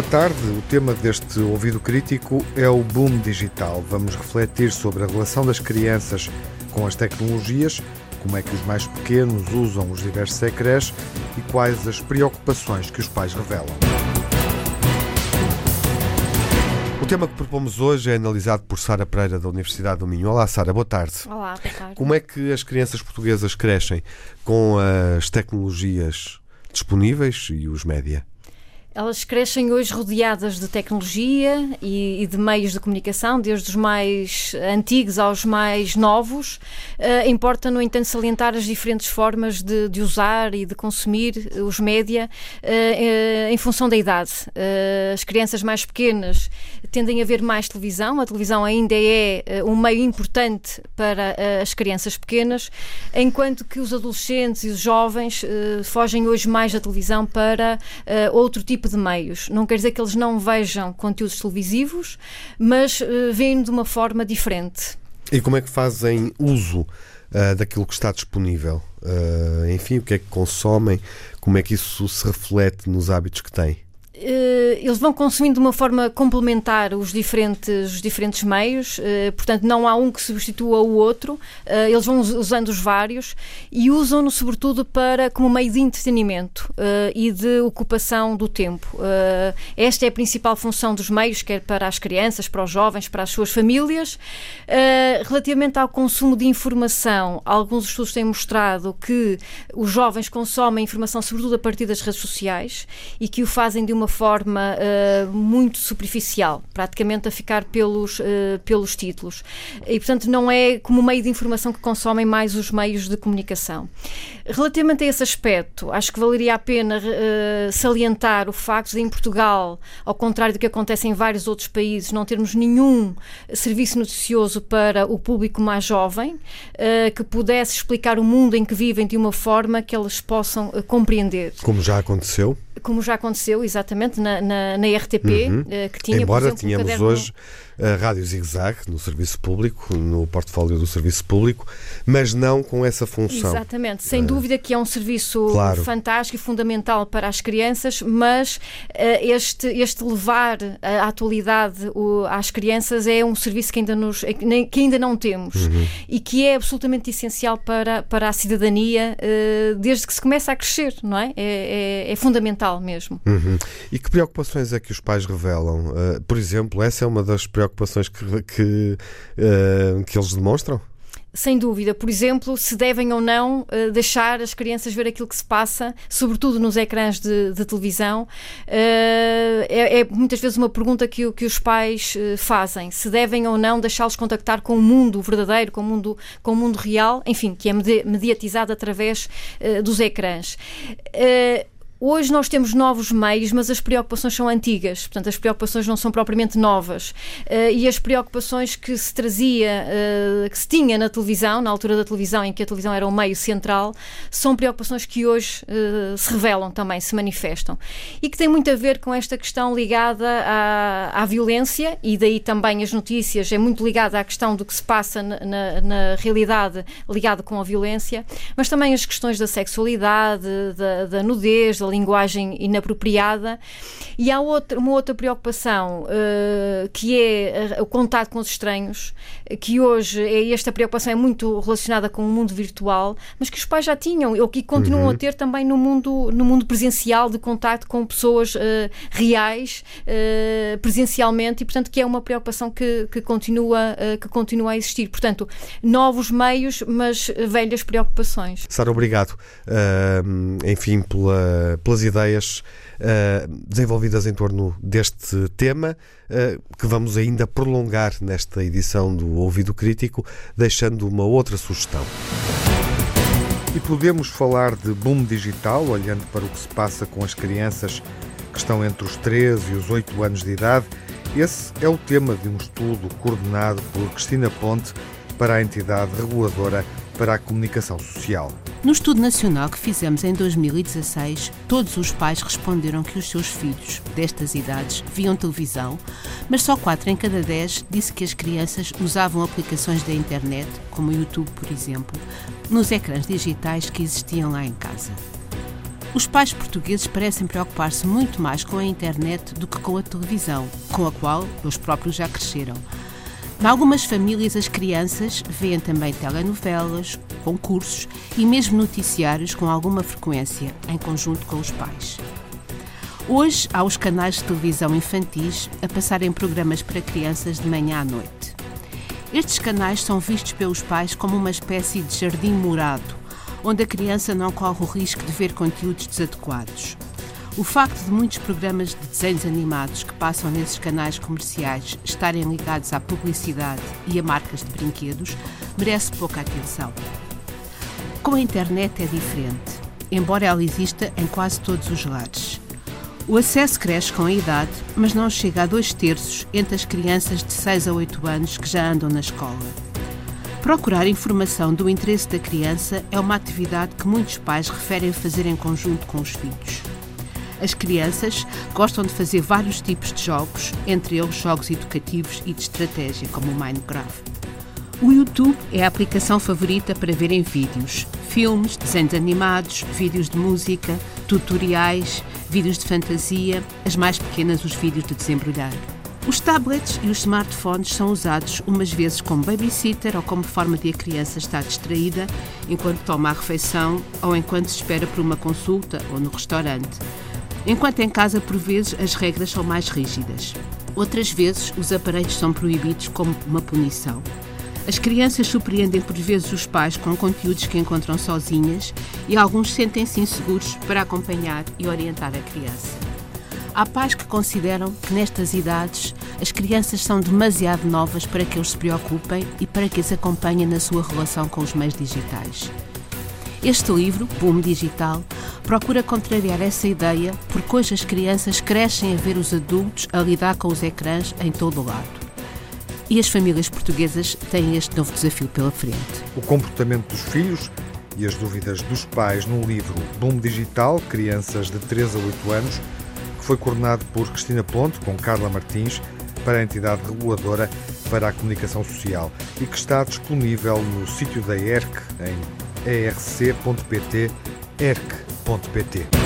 Boa tarde. O tema deste ouvido crítico é o boom digital. Vamos refletir sobre a relação das crianças com as tecnologias, como é que os mais pequenos usam os diversos ecrãs e quais as preocupações que os pais revelam. O tema que propomos hoje é analisado por Sara Pereira da Universidade do Minho. Olá, Sara, boa tarde. Olá, boa tarde. Como é que as crianças portuguesas crescem com as tecnologias disponíveis e os média? Elas crescem hoje rodeadas de tecnologia e, e, de meios de comunicação, desde os mais antigos aos mais novos. Uh, importa, no entanto, salientar as diferentes formas de, de usar e de consumir os média uh, uh, em função da idade. as crianças mais pequenas tendem a ver mais televisão. A televisão ainda é um meio importante para as crianças pequenas, enquanto que os adolescentes e os jovens fogem hoje mais da televisão para outro tipo tipo de meios. Não quer dizer que eles não vejam conteúdos televisivos, mas uh, veem de uma forma diferente. E como é que fazem uso uh, daquilo que está disponível? Uh, enfim, o que é que consomem? Como é que isso se reflete nos hábitos que têm? Eh, eles vão consumindo de uma forma complementar os diferentes, os diferentes meios, eh, portanto, não há um que substitua o outro, eh, eles vão usando os vários e usam-no, sobretudo, para, como meio de entretenimento e de ocupação do tempo. Esta é a principal função dos meios, quer para as crianças, para os jovens, para as suas famílias. Relativamente ao consumo de informação, alguns estudos têm mostrado que os jovens consomem informação, sobretudo a partir das redes sociais, e que o fazem de uma forma uh, muito superficial, praticamente a ficar pelos, uh, pelos títulos. E, portanto, não é como meio de informação que consomem mais os meios de comunicação. Relativamente a esse aspecto, acho que valeria a pena uh, salientar o facto de, em Portugal, ao contrário do que acontece em vários outros países, não termos nenhum serviço noticioso para o público mais jovem, que pudesse explicar o mundo em que vivem de uma forma que eles possam compreender. Como já aconteceu? Como já aconteceu exatamente na, na, na RTP, uhum. Eh, que tinha, Embora exemplo, tínhamos um caderno... hoje a Rádio Zig Zag no serviço público, no portfólio do serviço público, mas não com essa função. Exatamente, sem uh, dúvida que é um serviço claro. fantástico e fundamental para as crianças, mas uh, este, este levar a atualidade às crianças é um serviço que ainda, nos, que ainda não temos uhum. e que é absolutamente essencial para, para a cidadania desde que se começa a crescer, não é? É, é, é fundamental mesmo. Uhum. E que preocupações é que os pais revelam? por exemplo, essa é uma das preocupações preocupações que, que, uh, que eles demonstram? Sem dúvida. Por exemplo, se devem ou não uh, deixar as crianças ver aquilo que se passa, sobretudo nos ecrãs de, de televisão. Uh, é, é, muitas vezes uma pergunta que, que os pais uh, fazem. Se devem ou não deixá-los contactar com o mundo verdadeiro, com o mundo, com o mundo real, enfim, que é mediatizado através dos ecrãs. Hoje nós temos novos meios, mas as preocupações são antigas, portanto, as preocupações não são propriamente novas. Uh, e as preocupações que se trazia, uh, que se tinha na televisão, na altura da televisão, em que a televisão era o meio central, são preocupações que hoje uh, se revelam também, se manifestam. E que têm muito a ver com esta questão ligada à, à violência, e daí também as notícias, é muito ligada à questão do que se passa na, na, realidade ligado com a violência, mas também as questões da sexualidade, da, da nudez, da linguagem inapropriada. E há outra, uma outra preocupação uh, que é o contato com os estranhos, que hoje é esta preocupação é muito relacionada com o mundo virtual, mas que os pais já tinham ou que continuam uhum. a ter também no mundo, no mundo presencial de contato com pessoas uh, reais, uh, presencialmente, e portanto que é uma preocupação que, que, continua, que continua a existir. Portanto, novos meios, mas velhas preocupações. Sara, obrigado, enfim, pela pelas ideias uh, desenvolvidas em torno deste tema, uh, que vamos ainda prolongar nesta edição do Ouvido Crítico, deixando uma outra sugestão. E podemos falar de boom digital, olhando para o que se passa com as crianças que estão entre os 13 e os 8 anos de idade. Esse é o tema de um estudo coordenado por Cristina Ponte para a entidade reguladora para a comunicação social. No estudo nacional que fizemos em 2016, todos os pais responderam que os seus filhos destas idades viam televisão, mas só 4 em cada 10 disse que as crianças usavam aplicações da internet, como o YouTube, por exemplo, nos ecrãs digitais que existiam lá em casa. Os pais portugueses parecem preocupar-se muito mais com a internet do que com a televisão, com a qual eles próprios já cresceram. Em algumas famílias, as crianças veem também telenovelas, concursos e mesmo noticiários com alguma frequência, em conjunto com os pais. Hoje há os canais de televisão infantis a passarem programas para crianças de manhã à noite. Estes canais são vistos pelos pais como uma espécie de jardim morado, onde a criança não corre o risco de ver conteúdos desadequados. O facto de muitos programas de desenhos animados que passam nesses canais comerciais estarem ligados à publicidade e a marcas de brinquedos merece pouca atenção. Com a internet é diferente, embora ela exista em quase todos os lares. O acesso cresce com a idade, mas não chega a dois terços entre as crianças de 6 a 8 anos que já andam na escola. Procurar informação do interesse da criança é uma atividade que muitos pais referem fazer em conjunto com os filhos. As crianças gostam de fazer vários tipos de jogos, entre eles jogos educativos e de estratégia, como o Minecraft. O YouTube é a aplicação favorita para verem vídeos, filmes, desenhos animados, vídeos de música, tutoriais, vídeos de fantasia, as mais pequenas os vídeos de desembrulhar. Os tablets e os smartphones são usados umas vezes como babysitter ou como forma de a criança estar distraída enquanto toma a refeição ou enquanto se espera por uma consulta ou no restaurante. Enquanto em casa, por vezes, as regras são mais rígidas. Outras vezes, os aparelhos são proibidos como uma punição. As crianças surpreendem por vezes os pais com conteúdos que encontram sozinhas e alguns sentem-se inseguros para acompanhar e orientar a criança. Há pais que consideram que nestas idades as crianças são demasiado novas para que eles se preocupem e para que as acompanhem na sua relação com os meios digitais. Este livro, Boom Digital, procura contrariar essa ideia porque hoje as crianças crescem a ver os adultos a lidar com os ecrãs em todo o lado. E as famílias portuguesas têm este novo desafio pela frente. O comportamento dos filhos e as dúvidas dos pais no livro Boom Digital, Crianças de 3 a 8 anos, que foi coordenado por Cristina Ponte, com Carla Martins, para a entidade reguladora para a comunicação social e que está disponível no sítio da ERC em erc.pt, erc.pt.